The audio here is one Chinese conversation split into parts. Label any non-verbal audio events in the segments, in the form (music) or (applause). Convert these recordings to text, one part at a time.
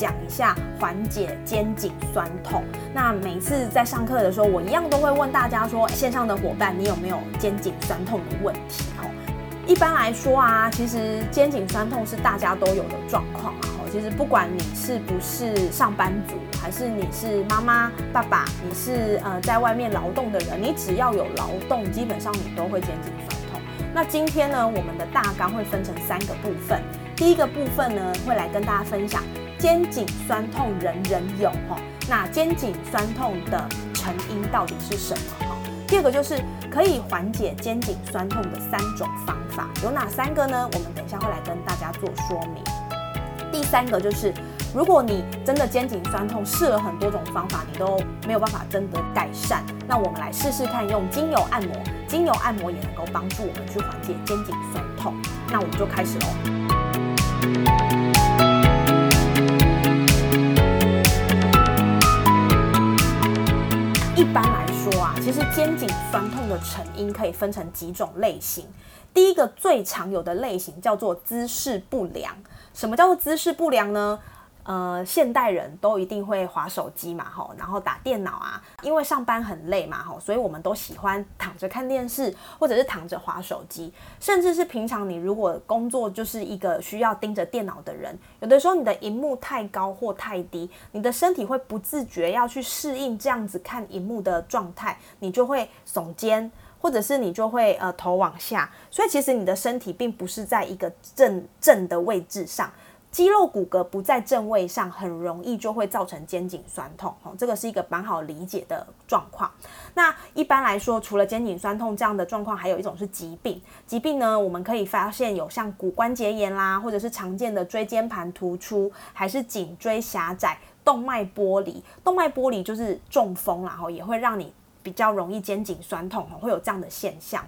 讲一下缓解肩颈酸痛。那每次在上课的时候，我一样都会问大家说，线上的伙伴，你有没有肩颈酸痛的问题？哦，一般来说啊，其实肩颈酸痛是大家都有的状况啊。其实不管你是不是上班族，还是你是妈妈、爸爸，你是呃在外面劳动的人，你只要有劳动，基本上你都会肩颈酸痛。那今天呢，我们的大纲会分成三个部分。第一个部分呢，会来跟大家分享肩颈酸痛人人有哈，那肩颈酸痛的成因到底是什么哈？第二个就是可以缓解肩颈酸痛的三种方法，有哪三个呢？我们等一下会来跟大家做说明。第三个就是，如果你真的肩颈酸痛，试了很多种方法，你都没有办法真的改善，那我们来试试看，用精油按摩，精油按摩也能够帮助我们去缓解肩颈酸痛。那我们就开始喽。一般来说啊，其实肩颈酸痛的成因可以分成几种类型。第一个最常有的类型叫做姿势不良。什么叫做姿势不良呢？呃，现代人都一定会划手机嘛，吼，然后打电脑啊，因为上班很累嘛，吼，所以我们都喜欢躺着看电视，或者是躺着划手机，甚至是平常你如果工作就是一个需要盯着电脑的人，有的时候你的荧幕太高或太低，你的身体会不自觉要去适应这样子看荧幕的状态，你就会耸肩，或者是你就会呃头往下，所以其实你的身体并不是在一个正正的位置上。肌肉骨骼不在正位上，很容易就会造成肩颈酸痛。哦，这个是一个蛮好理解的状况。那一般来说，除了肩颈酸痛这样的状况，还有一种是疾病。疾病呢，我们可以发现有像骨关节炎啦，或者是常见的椎间盘突出，还是颈椎狭窄、动脉剥离。动脉剥离就是中风，然后也会让你比较容易肩颈酸痛，会有这样的现象。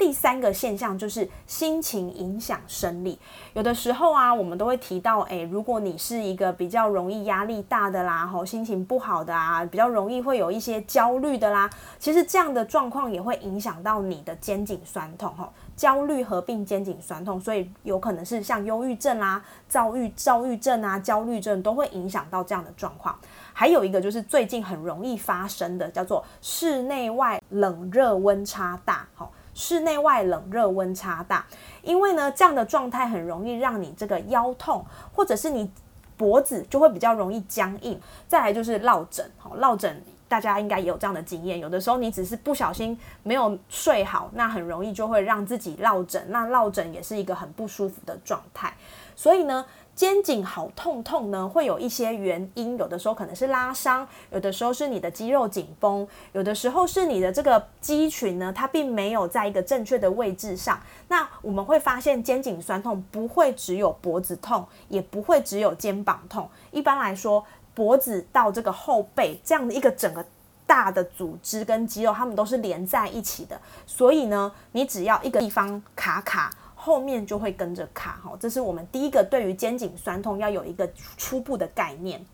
第三个现象就是心情影响生理，有的时候啊，我们都会提到，诶，如果你是一个比较容易压力大的啦，吼，心情不好的啊，比较容易会有一些焦虑的啦，其实这样的状况也会影响到你的肩颈酸痛，吼，焦虑合并肩颈酸痛，所以有可能是像忧郁症啦、躁郁、躁郁症啊、焦虑症都会影响到这样的状况。还有一个就是最近很容易发生的，叫做室内外冷热温差大，吼。室内外冷热温差大，因为呢，这样的状态很容易让你这个腰痛，或者是你脖子就会比较容易僵硬。再来就是落枕，好，落枕大家应该也有这样的经验，有的时候你只是不小心没有睡好，那很容易就会让自己落枕，那落枕也是一个很不舒服的状态，所以呢。肩颈好痛痛呢，会有一些原因，有的时候可能是拉伤，有的时候是你的肌肉紧绷，有的时候是你的这个肌群呢，它并没有在一个正确的位置上。那我们会发现肩颈酸痛不会只有脖子痛，也不会只有肩膀痛。一般来说，脖子到这个后背这样的一个整个大的组织跟肌肉，它们都是连在一起的。所以呢，你只要一个地方卡卡。后面就会跟着卡哈，这是我们第一个对于肩颈酸痛要有一个初步的概念。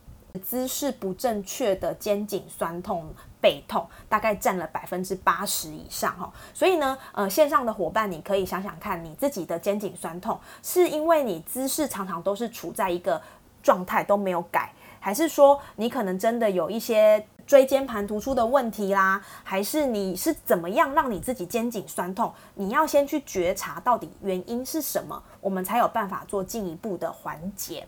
姿势不正确的肩颈酸痛、背痛，大概占了百分之八十以上哈。所以呢，呃，线上的伙伴，你可以想想看，你自己的肩颈酸痛，是因为你姿势常常都是处在一个状态都没有改，还是说你可能真的有一些？椎间盘突出的问题啦，还是你是怎么样让你自己肩颈酸痛？你要先去觉察到底原因是什么，我们才有办法做进一步的缓解。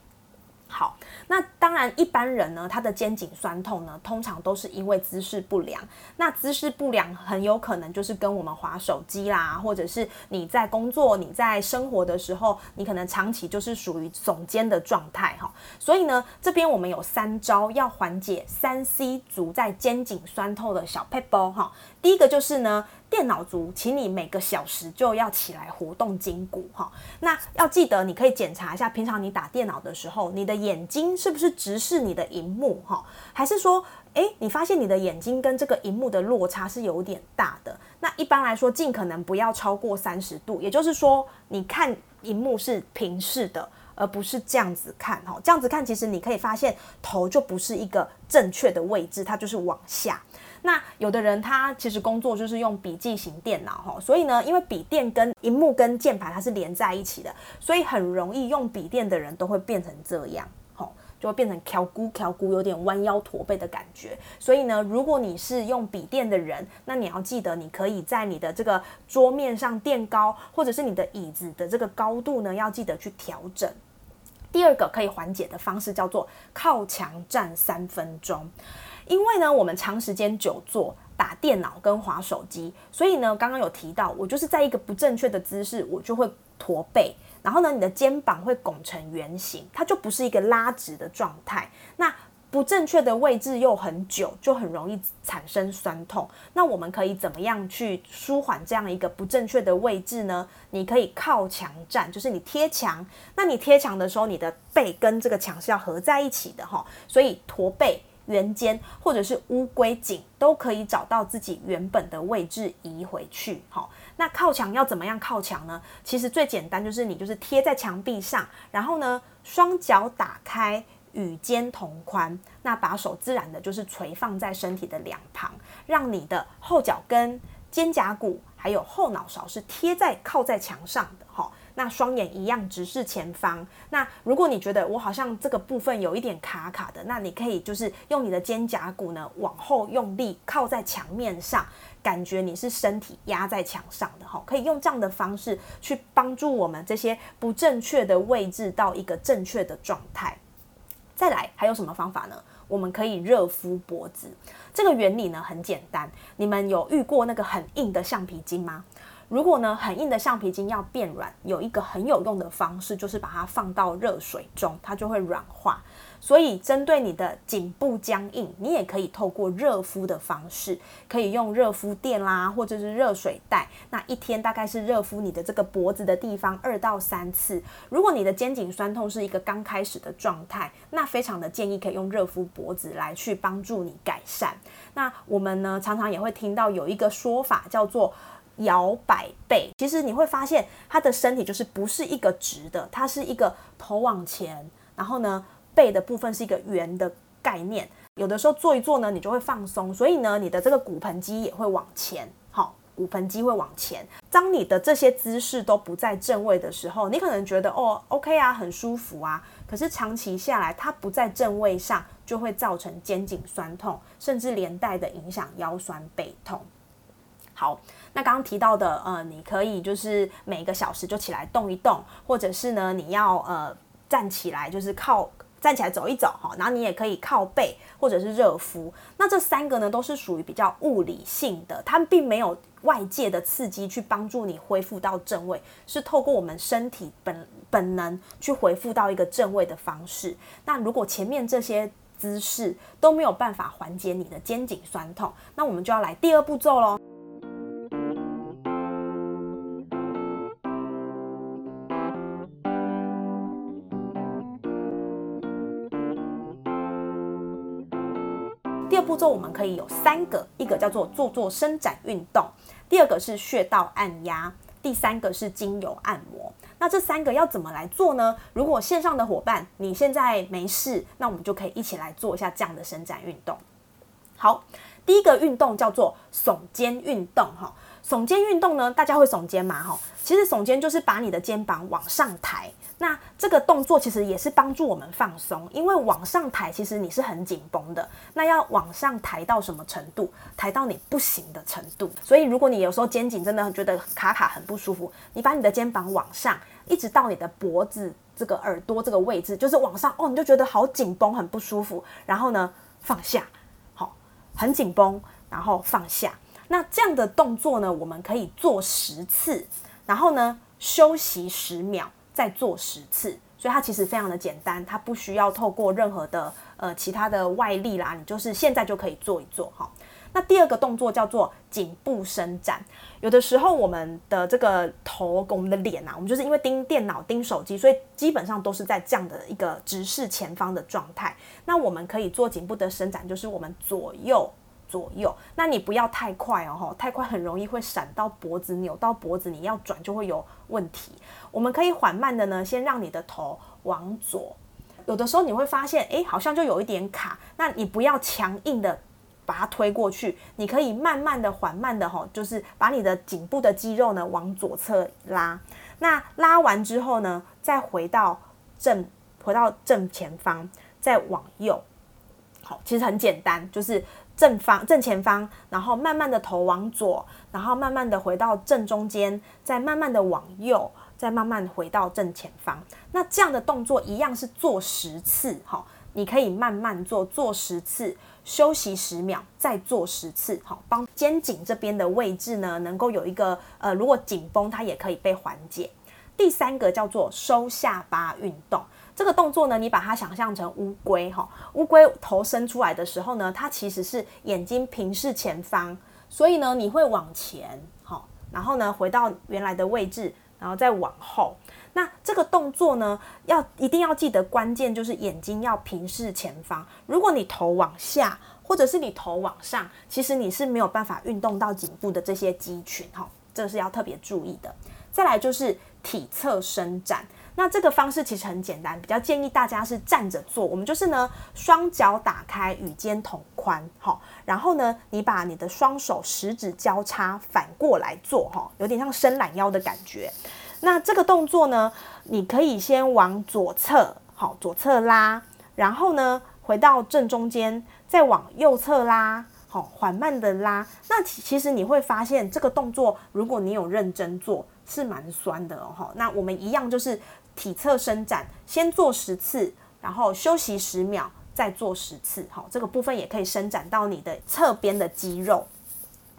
好，那当然，一般人呢，他的肩颈酸痛呢，通常都是因为姿势不良。那姿势不良很有可能就是跟我们滑手机啦，或者是你在工作、你在生活的时候，你可能长期就是属于耸肩的状态哈。所以呢，这边我们有三招要缓解三 C 足在肩颈酸痛的小 p e p l 哈。第一个就是呢，电脑族，请你每个小时就要起来活动筋骨哈。那要记得，你可以检查一下，平常你打电脑的时候，你的眼睛是不是直视你的荧幕哈？还是说，诶，你发现你的眼睛跟这个荧幕的落差是有点大的？那一般来说，尽可能不要超过三十度，也就是说，你看荧幕是平视的。而不是这样子看哈，这样子看其实你可以发现头就不是一个正确的位置，它就是往下。那有的人他其实工作就是用笔记型电脑哈，所以呢，因为笔电跟荧幕跟键盘它是连在一起的，所以很容易用笔电的人都会变成这样。就会变成翘骨翘骨，有点弯腰驼背的感觉。所以呢，如果你是用笔电的人，那你要记得，你可以在你的这个桌面上垫高，或者是你的椅子的这个高度呢，要记得去调整。第二个可以缓解的方式叫做靠墙站三分钟，因为呢，我们长时间久坐打电脑跟划手机，所以呢，刚刚有提到，我就是在一个不正确的姿势，我就会驼背。然后呢，你的肩膀会拱成圆形，它就不是一个拉直的状态。那不正确的位置又很久，就很容易产生酸痛。那我们可以怎么样去舒缓这样一个不正确的位置呢？你可以靠墙站，就是你贴墙。那你贴墙的时候，你的背跟这个墙是要合在一起的哈，所以驼背。圆肩或者是乌龟颈都可以找到自己原本的位置移回去。好，那靠墙要怎么样靠墙呢？其实最简单就是你就是贴在墙壁上，然后呢双脚打开与肩同宽，那把手自然的就是垂放在身体的两旁，让你的后脚跟、肩胛骨还有后脑勺是贴在靠在墙上的。哈。那双眼一样直视前方。那如果你觉得我好像这个部分有一点卡卡的，那你可以就是用你的肩胛骨呢往后用力靠在墙面上，感觉你是身体压在墙上的哈。可以用这样的方式去帮助我们这些不正确的位置到一个正确的状态。再来还有什么方法呢？我们可以热敷脖子。这个原理呢很简单。你们有遇过那个很硬的橡皮筋吗？如果呢，很硬的橡皮筋要变软，有一个很有用的方式，就是把它放到热水中，它就会软化。所以，针对你的颈部僵硬，你也可以透过热敷的方式，可以用热敷垫啦，或者是热水袋。那一天大概是热敷你的这个脖子的地方二到三次。如果你的肩颈酸痛是一个刚开始的状态，那非常的建议可以用热敷脖子来去帮助你改善。那我们呢，常常也会听到有一个说法叫做。摇摆背，其实你会发现他的身体就是不是一个直的，它是一个头往前，然后呢背的部分是一个圆的概念。有的时候做一做呢，你就会放松，所以呢你的这个骨盆肌也会往前，好，骨盆肌会往前。当你的这些姿势都不在正位的时候，你可能觉得哦，OK 啊，很舒服啊，可是长期下来它不在正位上，就会造成肩颈酸痛，甚至连带的影响腰酸背痛。好。那刚刚提到的，呃，你可以就是每个小时就起来动一动，或者是呢，你要呃站起来，就是靠站起来走一走哈。然后你也可以靠背或者是热敷。那这三个呢，都是属于比较物理性的，它并没有外界的刺激去帮助你恢复到正位，是透过我们身体本本能去恢复到一个正位的方式。那如果前面这些姿势都没有办法缓解你的肩颈酸痛，那我们就要来第二步骤喽。做我们可以有三个，一个叫做做做伸展运动，第二个是穴道按压，第三个是精油按摩。那这三个要怎么来做呢？如果线上的伙伴你现在没事，那我们就可以一起来做一下这样的伸展运动。好，第一个运动叫做耸肩运动，哈。耸肩运动呢，大家会耸肩吗？哈，其实耸肩就是把你的肩膀往上抬。那这个动作其实也是帮助我们放松，因为往上抬其实你是很紧绷的。那要往上抬到什么程度？抬到你不行的程度。所以如果你有时候肩颈真的觉得卡卡很不舒服，你把你的肩膀往上，一直到你的脖子这个耳朵这个位置，就是往上哦，你就觉得好紧绷，很不舒服。然后呢，放下，好，很紧绷，然后放下。那这样的动作呢，我们可以做十次，然后呢休息十秒，再做十次。所以它其实非常的简单，它不需要透过任何的呃其他的外力啦，你就是现在就可以做一做哈。那第二个动作叫做颈部伸展。有的时候我们的这个头跟我们的脸啊，我们就是因为盯电脑、盯手机，所以基本上都是在这样的一个直视前方的状态。那我们可以做颈部的伸展，就是我们左右左右。那你不要太快哦，太快很容易会闪到脖子，扭到脖子，你要转就会有问题。我们可以缓慢的呢，先让你的头往左。有的时候你会发现，哎，好像就有一点卡。那你不要强硬的把它推过去，你可以慢慢的、缓慢的，哈，就是把你的颈部的肌肉呢往左侧拉。那拉完之后呢，再回到正，回到正前方，再往右。好，其实很简单，就是正方、正前方，然后慢慢的头往左，然后慢慢的回到正中间，再慢慢的往右。再慢慢回到正前方，那这样的动作一样是做十次，哈，你可以慢慢做，做十次，休息十秒，再做十次，好，帮肩颈这边的位置呢，能够有一个呃，如果紧绷，它也可以被缓解。第三个叫做收下巴运动，这个动作呢，你把它想象成乌龟，哈，乌龟头伸出来的时候呢，它其实是眼睛平视前方，所以呢，你会往前，好，然后呢，回到原来的位置。然后再往后，那这个动作呢，要一定要记得关键就是眼睛要平视前方。如果你头往下，或者是你头往上，其实你是没有办法运动到颈部的这些肌群哈，这个是要特别注意的。再来就是体侧伸展，那这个方式其实很简单，比较建议大家是站着做。我们就是呢，双脚打开与肩同宽，好，然后呢，你把你的双手十指交叉反过来做哈，有点像伸懒腰的感觉。那这个动作呢，你可以先往左侧，好，左侧拉，然后呢，回到正中间，再往右侧拉，好，缓慢的拉。那其实你会发现，这个动作如果你有认真做，是蛮酸的哦。那我们一样就是体侧伸展，先做十次，然后休息十秒，再做十次，好，这个部分也可以伸展到你的侧边的肌肉。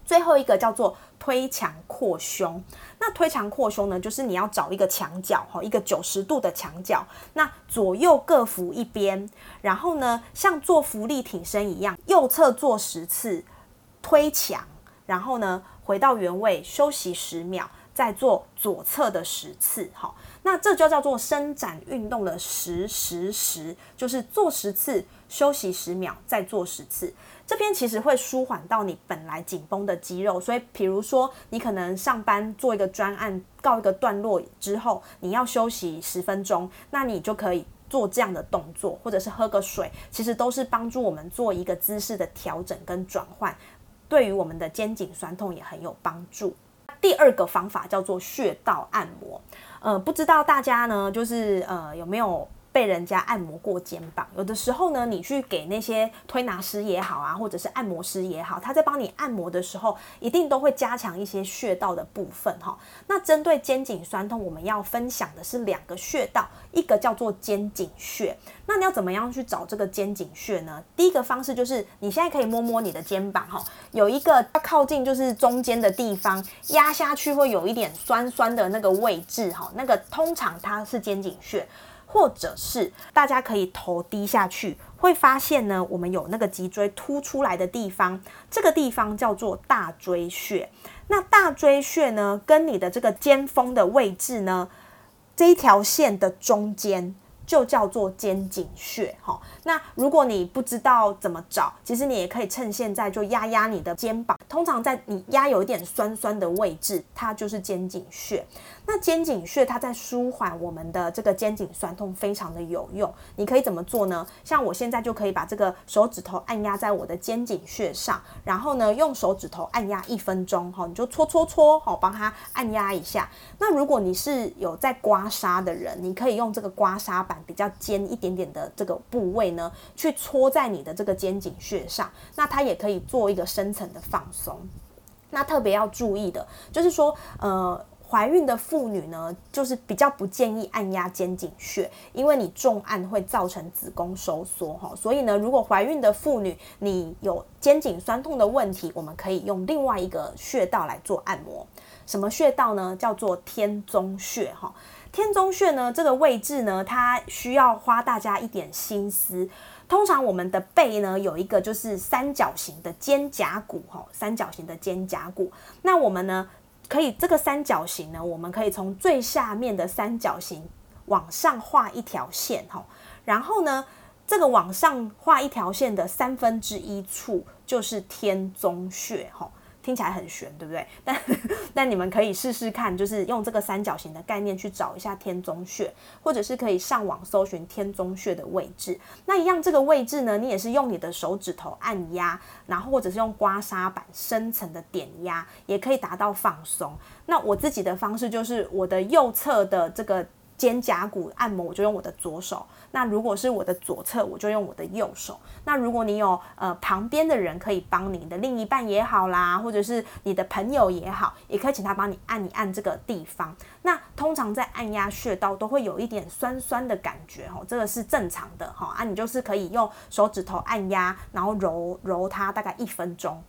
最后一个叫做推墙扩胸。那推墙扩胸呢，就是你要找一个墙角，哈，一个九十度的墙角，那左右各扶一边，然后呢，像做浮力挺身一样，右侧做十次推墙，然后呢，回到原位休息十秒，再做左侧的十次，好。那这就叫做伸展运动的十十十，就是做十次，休息十秒，再做十次。这边其实会舒缓到你本来紧绷的肌肉，所以比如说你可能上班做一个专案，告一个段落之后，你要休息十分钟，那你就可以做这样的动作，或者是喝个水，其实都是帮助我们做一个姿势的调整跟转换，对于我们的肩颈酸痛也很有帮助。第二个方法叫做穴道按摩。呃，不知道大家呢，就是呃有没有被人家按摩过肩膀？有的时候呢，你去给那些推拿师也好啊，或者是按摩师也好，他在帮你按摩的时候，一定都会加强一些穴道的部分哈。那针对肩颈酸痛，我们要分享的是两个穴道，一个叫做肩颈穴。那你要怎么样去找这个肩颈穴呢？第一个方式就是你现在可以摸摸你的肩膀哈，有一个要靠近就是中间的地方压下去会有一点酸酸的那个位置哈，那个通常它是肩颈穴，或者是大家可以头低下去，会发现呢，我们有那个脊椎凸出来的地方，这个地方叫做大椎穴。那大椎穴呢，跟你的这个肩峰的位置呢，这一条线的中间。就叫做肩颈穴，哈。那如果你不知道怎么找，其实你也可以趁现在就压压你的肩膀。通常在你压有一点酸酸的位置，它就是肩颈穴。那肩颈穴它在舒缓我们的这个肩颈酸痛，非常的有用。你可以怎么做呢？像我现在就可以把这个手指头按压在我的肩颈穴上，然后呢用手指头按压一分钟，哈，你就搓搓搓，好，帮它按压一下。那如果你是有在刮痧的人，你可以用这个刮痧板比较尖一点点的这个部位呢，去搓在你的这个肩颈穴上，那它也可以做一个深层的放松。那特别要注意的就是说，呃。怀孕的妇女呢，就是比较不建议按压肩颈穴，因为你重按会造成子宫收缩哈。所以呢，如果怀孕的妇女你有肩颈酸痛的问题，我们可以用另外一个穴道来做按摩。什么穴道呢？叫做天宗穴哈。天中穴呢，这个位置呢，它需要花大家一点心思。通常我们的背呢，有一个就是三角形的肩胛骨，哈，三角形的肩胛骨。那我们呢，可以这个三角形呢，我们可以从最下面的三角形往上画一条线，哈，然后呢，这个往上画一条线的三分之一处就是天中穴，哈。听起来很玄，对不对？但 (laughs) 但你们可以试试看，就是用这个三角形的概念去找一下天中穴，或者是可以上网搜寻天中穴的位置。那一样这个位置呢，你也是用你的手指头按压，然后或者是用刮痧板深层的点压，也可以达到放松。那我自己的方式就是我的右侧的这个。肩胛骨按摩，我就用我的左手。那如果是我的左侧，我就用我的右手。那如果你有呃旁边的人可以帮你的另一半也好啦，或者是你的朋友也好，也可以请他帮你按一按这个地方。那通常在按压穴道都会有一点酸酸的感觉哦，这个是正常的哈。啊，你就是可以用手指头按压，然后揉揉它大概一分钟，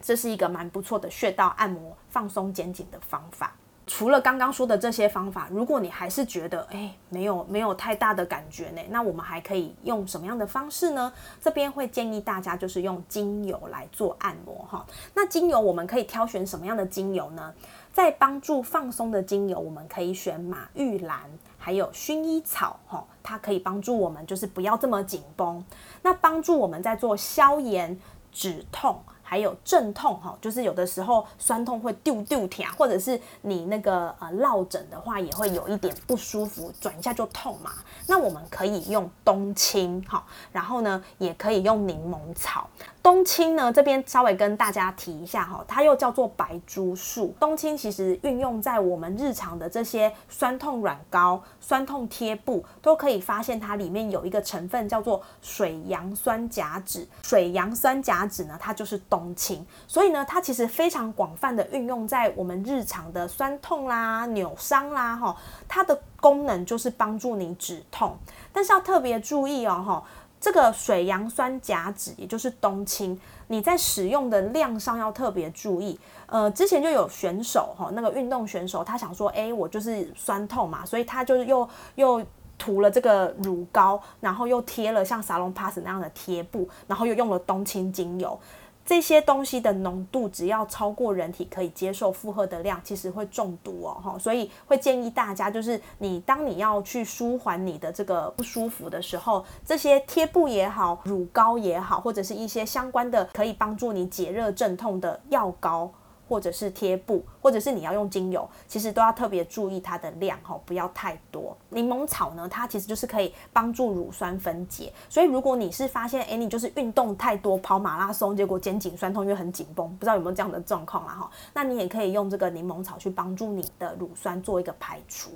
这是一个蛮不错的穴道按摩放松肩颈的方法。除了刚刚说的这些方法，如果你还是觉得哎没有没有太大的感觉呢，那我们还可以用什么样的方式呢？这边会建议大家就是用精油来做按摩哈。那精油我们可以挑选什么样的精油呢？在帮助放松的精油，我们可以选马玉兰，还有薰衣草哈，它可以帮助我们就是不要这么紧绷。那帮助我们在做消炎止痛。还有镇痛哈，就是有的时候酸痛会丢丢疼，或者是你那个呃落枕的话，也会有一点不舒服，转一下就痛嘛。那我们可以用冬青哈，然后呢也可以用柠檬草。冬青呢，这边稍微跟大家提一下哈，它又叫做白珠树。冬青其实运用在我们日常的这些酸痛软膏、酸痛贴布，都可以发现它里面有一个成分叫做水杨酸甲酯。水杨酸甲酯呢，它就是冬青，所以呢，它其实非常广泛的运用在我们日常的酸痛啦、扭伤啦哈，它的功能就是帮助你止痛。但是要特别注意哦哈。这个水杨酸甲酯，也就是冬青，你在使用的量上要特别注意。呃，之前就有选手哈，那个运动选手，他想说，哎，我就是酸痛嘛，所以他就是又又涂了这个乳膏，然后又贴了像沙龙 pass 那样的贴布，然后又用了冬青精油。这些东西的浓度只要超过人体可以接受负荷的量，其实会中毒哦，哈，所以会建议大家，就是你当你要去舒缓你的这个不舒服的时候，这些贴布也好，乳膏也好，或者是一些相关的可以帮助你解热镇痛的药膏。或者是贴布，或者是你要用精油，其实都要特别注意它的量哈，不要太多。柠檬草呢，它其实就是可以帮助乳酸分解，所以如果你是发现，哎，你就是运动太多，跑马拉松，结果肩颈酸痛，因为很紧绷，不知道有没有这样的状况啦哈，那你也可以用这个柠檬草去帮助你的乳酸做一个排除。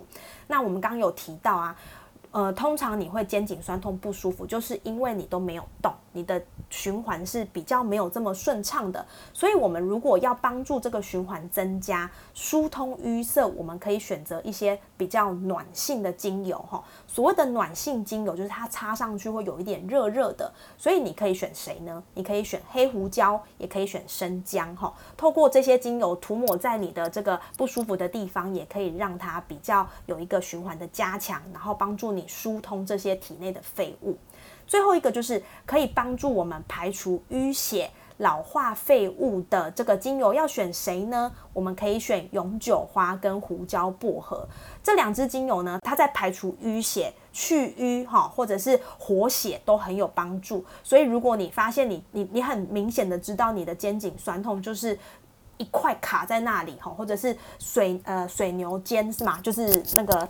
那我们刚刚有提到啊，呃，通常你会肩颈酸痛不舒服，就是因为你都没有动。你的循环是比较没有这么顺畅的，所以我们如果要帮助这个循环增加疏通淤塞，我们可以选择一些比较暖性的精油哈。所谓的暖性精油，就是它擦上去会有一点热热的，所以你可以选谁呢？你可以选黑胡椒，也可以选生姜哈。透过这些精油涂抹在你的这个不舒服的地方，也可以让它比较有一个循环的加强，然后帮助你疏通这些体内的废物。最后一个就是可以帮助我们排除淤血、老化废物的这个精油，要选谁呢？我们可以选永久花跟胡椒薄荷这两支精油呢，它在排除淤血、去淤哈，或者是活血都很有帮助。所以如果你发现你你你很明显的知道你的肩颈酸痛就是一块卡在那里哈，或者是水呃水牛肩是吗？就是那个。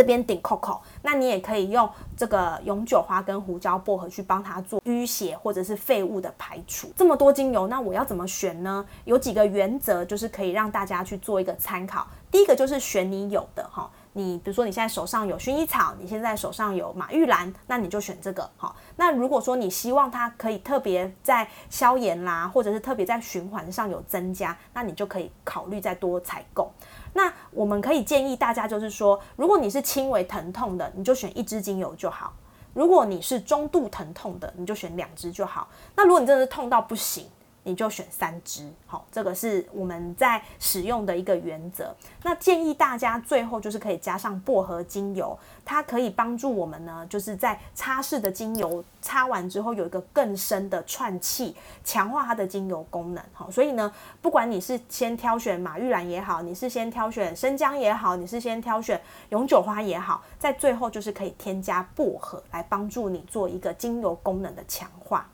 这边顶 Coco，那你也可以用这个永久花跟胡椒薄荷去帮它做淤血或者是废物的排除。这么多精油，那我要怎么选呢？有几个原则，就是可以让大家去做一个参考。第一个就是选你有的哈，你比如说你现在手上有薰衣草，你现在手上有马玉兰，那你就选这个哈。那如果说你希望它可以特别在消炎啦，或者是特别在循环上有增加，那你就可以考虑再多采购。那我们可以建议大家，就是说，如果你是轻微疼痛的，你就选一支精油就好；如果你是中度疼痛的，你就选两支就好。那如果你真的是痛到不行，你就选三支，好，这个是我们在使用的一个原则。那建议大家最后就是可以加上薄荷精油，它可以帮助我们呢，就是在擦拭的精油擦完之后有一个更深的串气，强化它的精油功能。好，所以呢，不管你是先挑选马玉兰也好，你是先挑选生姜也好，你是先挑选永久花也好，在最后就是可以添加薄荷来帮助你做一个精油功能的强化。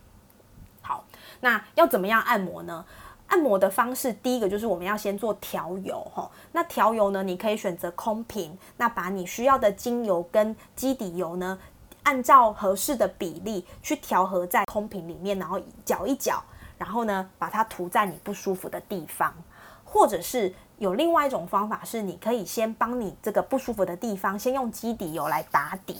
那要怎么样按摩呢？按摩的方式，第一个就是我们要先做调油哈。那调油呢，你可以选择空瓶，那把你需要的精油跟基底油呢，按照合适的比例去调和在空瓶里面，然后搅一搅，然后呢，把它涂在你不舒服的地方。或者是有另外一种方法，是你可以先帮你这个不舒服的地方，先用基底油来打底，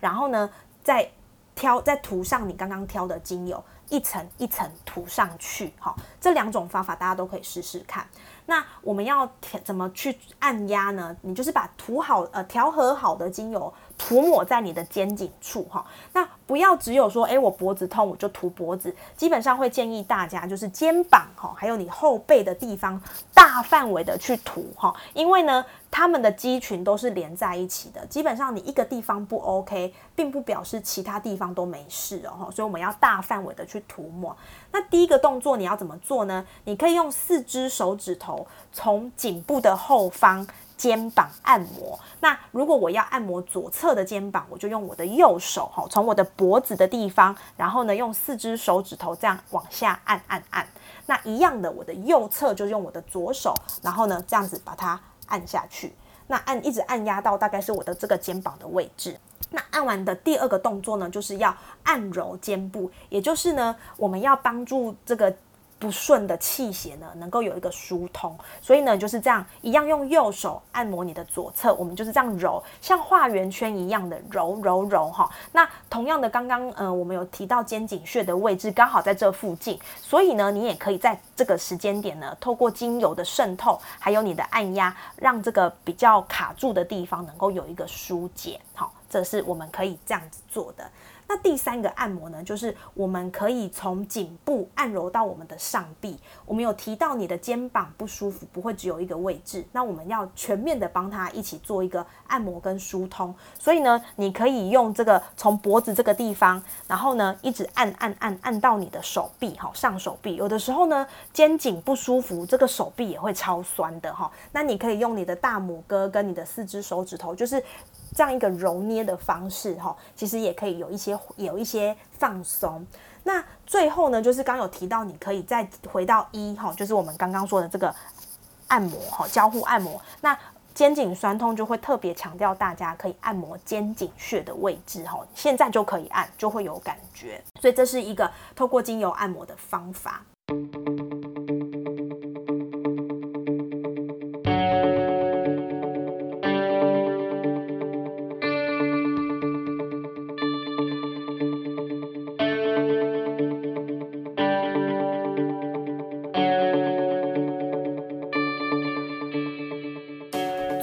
然后呢，再挑再涂上你刚刚挑的精油。一层一层涂上去，好，这两种方法大家都可以试试看。那我们要怎么去按压呢？你就是把涂好呃调和好的精油。涂抹在你的肩颈处哈，那不要只有说，哎，我脖子痛我就涂脖子，基本上会建议大家就是肩膀哈，还有你后背的地方大范围的去涂哈，因为呢，他们的肌群都是连在一起的，基本上你一个地方不 OK，并不表示其他地方都没事哦，所以我们要大范围的去涂抹。那第一个动作你要怎么做呢？你可以用四只手指头从颈部的后方。肩膀按摩。那如果我要按摩左侧的肩膀，我就用我的右手哈，从我的脖子的地方，然后呢，用四只手指头这样往下按按按。那一样的，我的右侧就用我的左手，然后呢，这样子把它按下去。那按一直按压到大概是我的这个肩膀的位置。那按完的第二个动作呢，就是要按揉肩部，也就是呢，我们要帮助这个。不顺的气血呢，能够有一个疏通，所以呢就是这样，一样用右手按摩你的左侧，我们就是这样揉，像画圆圈一样的揉揉揉哈。那同样的，刚刚呃我们有提到肩颈穴的位置刚好在这附近，所以呢你也可以在这个时间点呢，透过精油的渗透，还有你的按压，让这个比较卡住的地方能够有一个疏解。好，这是我们可以这样子做的。那第三个按摩呢，就是我们可以从颈部按揉到我们的上臂。我们有提到你的肩膀不舒服，不会只有一个位置，那我们要全面的帮他一起做一个按摩跟疏通。所以呢，你可以用这个从脖子这个地方，然后呢一直按按按按到你的手臂，哈，上手臂。有的时候呢肩颈不舒服，这个手臂也会超酸的哈。那你可以用你的大拇哥跟你的四只手指头，就是。这样一个揉捏的方式，哈，其实也可以有一些有一些放松。那最后呢，就是刚有提到，你可以再回到一，哈，就是我们刚刚说的这个按摩，哈，交互按摩。那肩颈酸痛就会特别强调大家可以按摩肩颈穴的位置，哈，现在就可以按，就会有感觉。所以这是一个透过精油按摩的方法。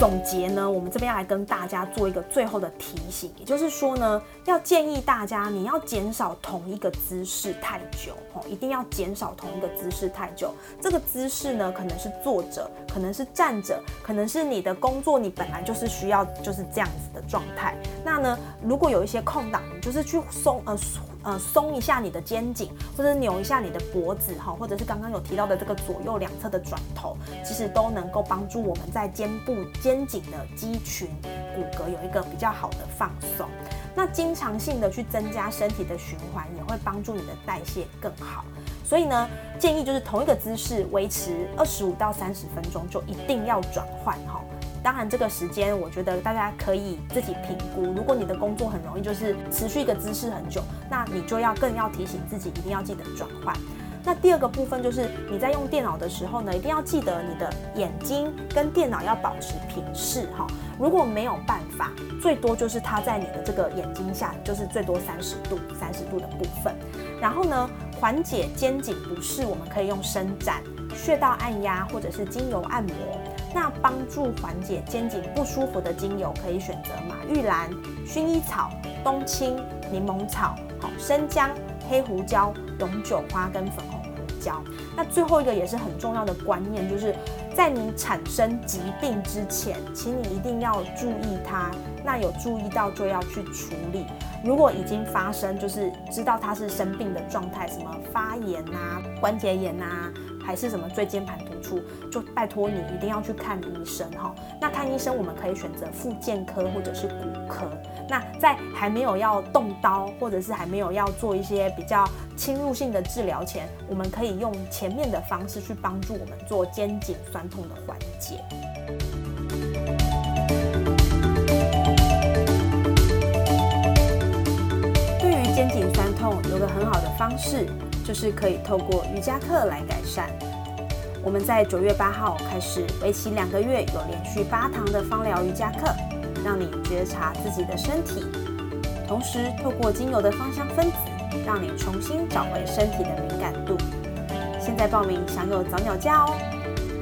总结呢，我们这边要来跟大家做一个最后的提醒，也就是说呢，要建议大家你要减少同一个姿势太久，哦，一定要减少同一个姿势太久。这个姿势呢，可能是坐着，可能是站着，可能是你的工作你本来就是需要就是这样子的状态。那呢，如果有一些空档，你就是去松呃。呃，松一下你的肩颈，或者扭一下你的脖子，哈，或者是刚刚有提到的这个左右两侧的转头，其实都能够帮助我们在肩部、肩颈的肌群、骨骼有一个比较好的放松。那经常性的去增加身体的循环，也会帮助你的代谢更好。所以呢，建议就是同一个姿势维持二十五到三十分钟，就一定要转换哈。当然，这个时间我觉得大家可以自己评估。如果你的工作很容易就是持续一个姿势很久，那你就要更要提醒自己一定要记得转换。那第二个部分就是你在用电脑的时候呢，一定要记得你的眼睛跟电脑要保持平视哈。如果没有办法，最多就是它在你的这个眼睛下，就是最多三十度、三十度的部分。然后呢，缓解肩颈不适，我们可以用伸展、穴道按压或者是精油按摩。那帮助缓解肩颈不舒服的精油，可以选择马玉兰、薰衣草、冬青、柠檬草、好生姜、黑胡椒、永久花跟粉红胡椒。那最后一个也是很重要的观念，就是在你产生疾病之前，请你一定要注意它。那有注意到就要去处理。如果已经发生，就是知道它是生病的状态，什么发炎啊、关节炎啊，还是什么椎间盘突就拜托你一定要去看医生哈。那看医生，我们可以选择复健科或者是骨科。那在还没有要动刀，或者是还没有要做一些比较侵入性的治疗前，我们可以用前面的方式去帮助我们做肩颈酸痛的缓解。对于肩颈酸痛有个很好的方式，就是可以透过瑜伽课来改善。我们在九月八号开始，为期两个月，有连续八堂的芳疗瑜伽课，让你觉察自己的身体，同时透过精油的芳香分子，让你重新找回身体的敏感度。现在报名享有早鸟价哦！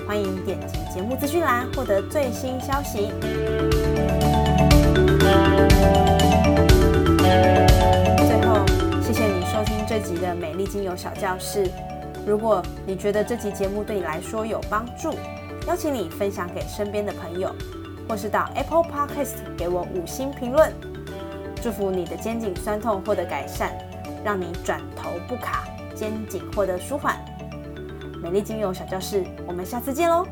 欢迎点击节目资讯栏获得最新消息。最后，谢谢你收听这集的美丽精油小教室，如果你觉得这集节目对你来说有帮助，邀请你分享给身边的朋友，或是到 Apple Podcast 给我五星评论。祝福你的肩颈酸痛获得改善，让你转头不卡，肩颈获得舒缓。美丽精油小教室，我们下次见喽！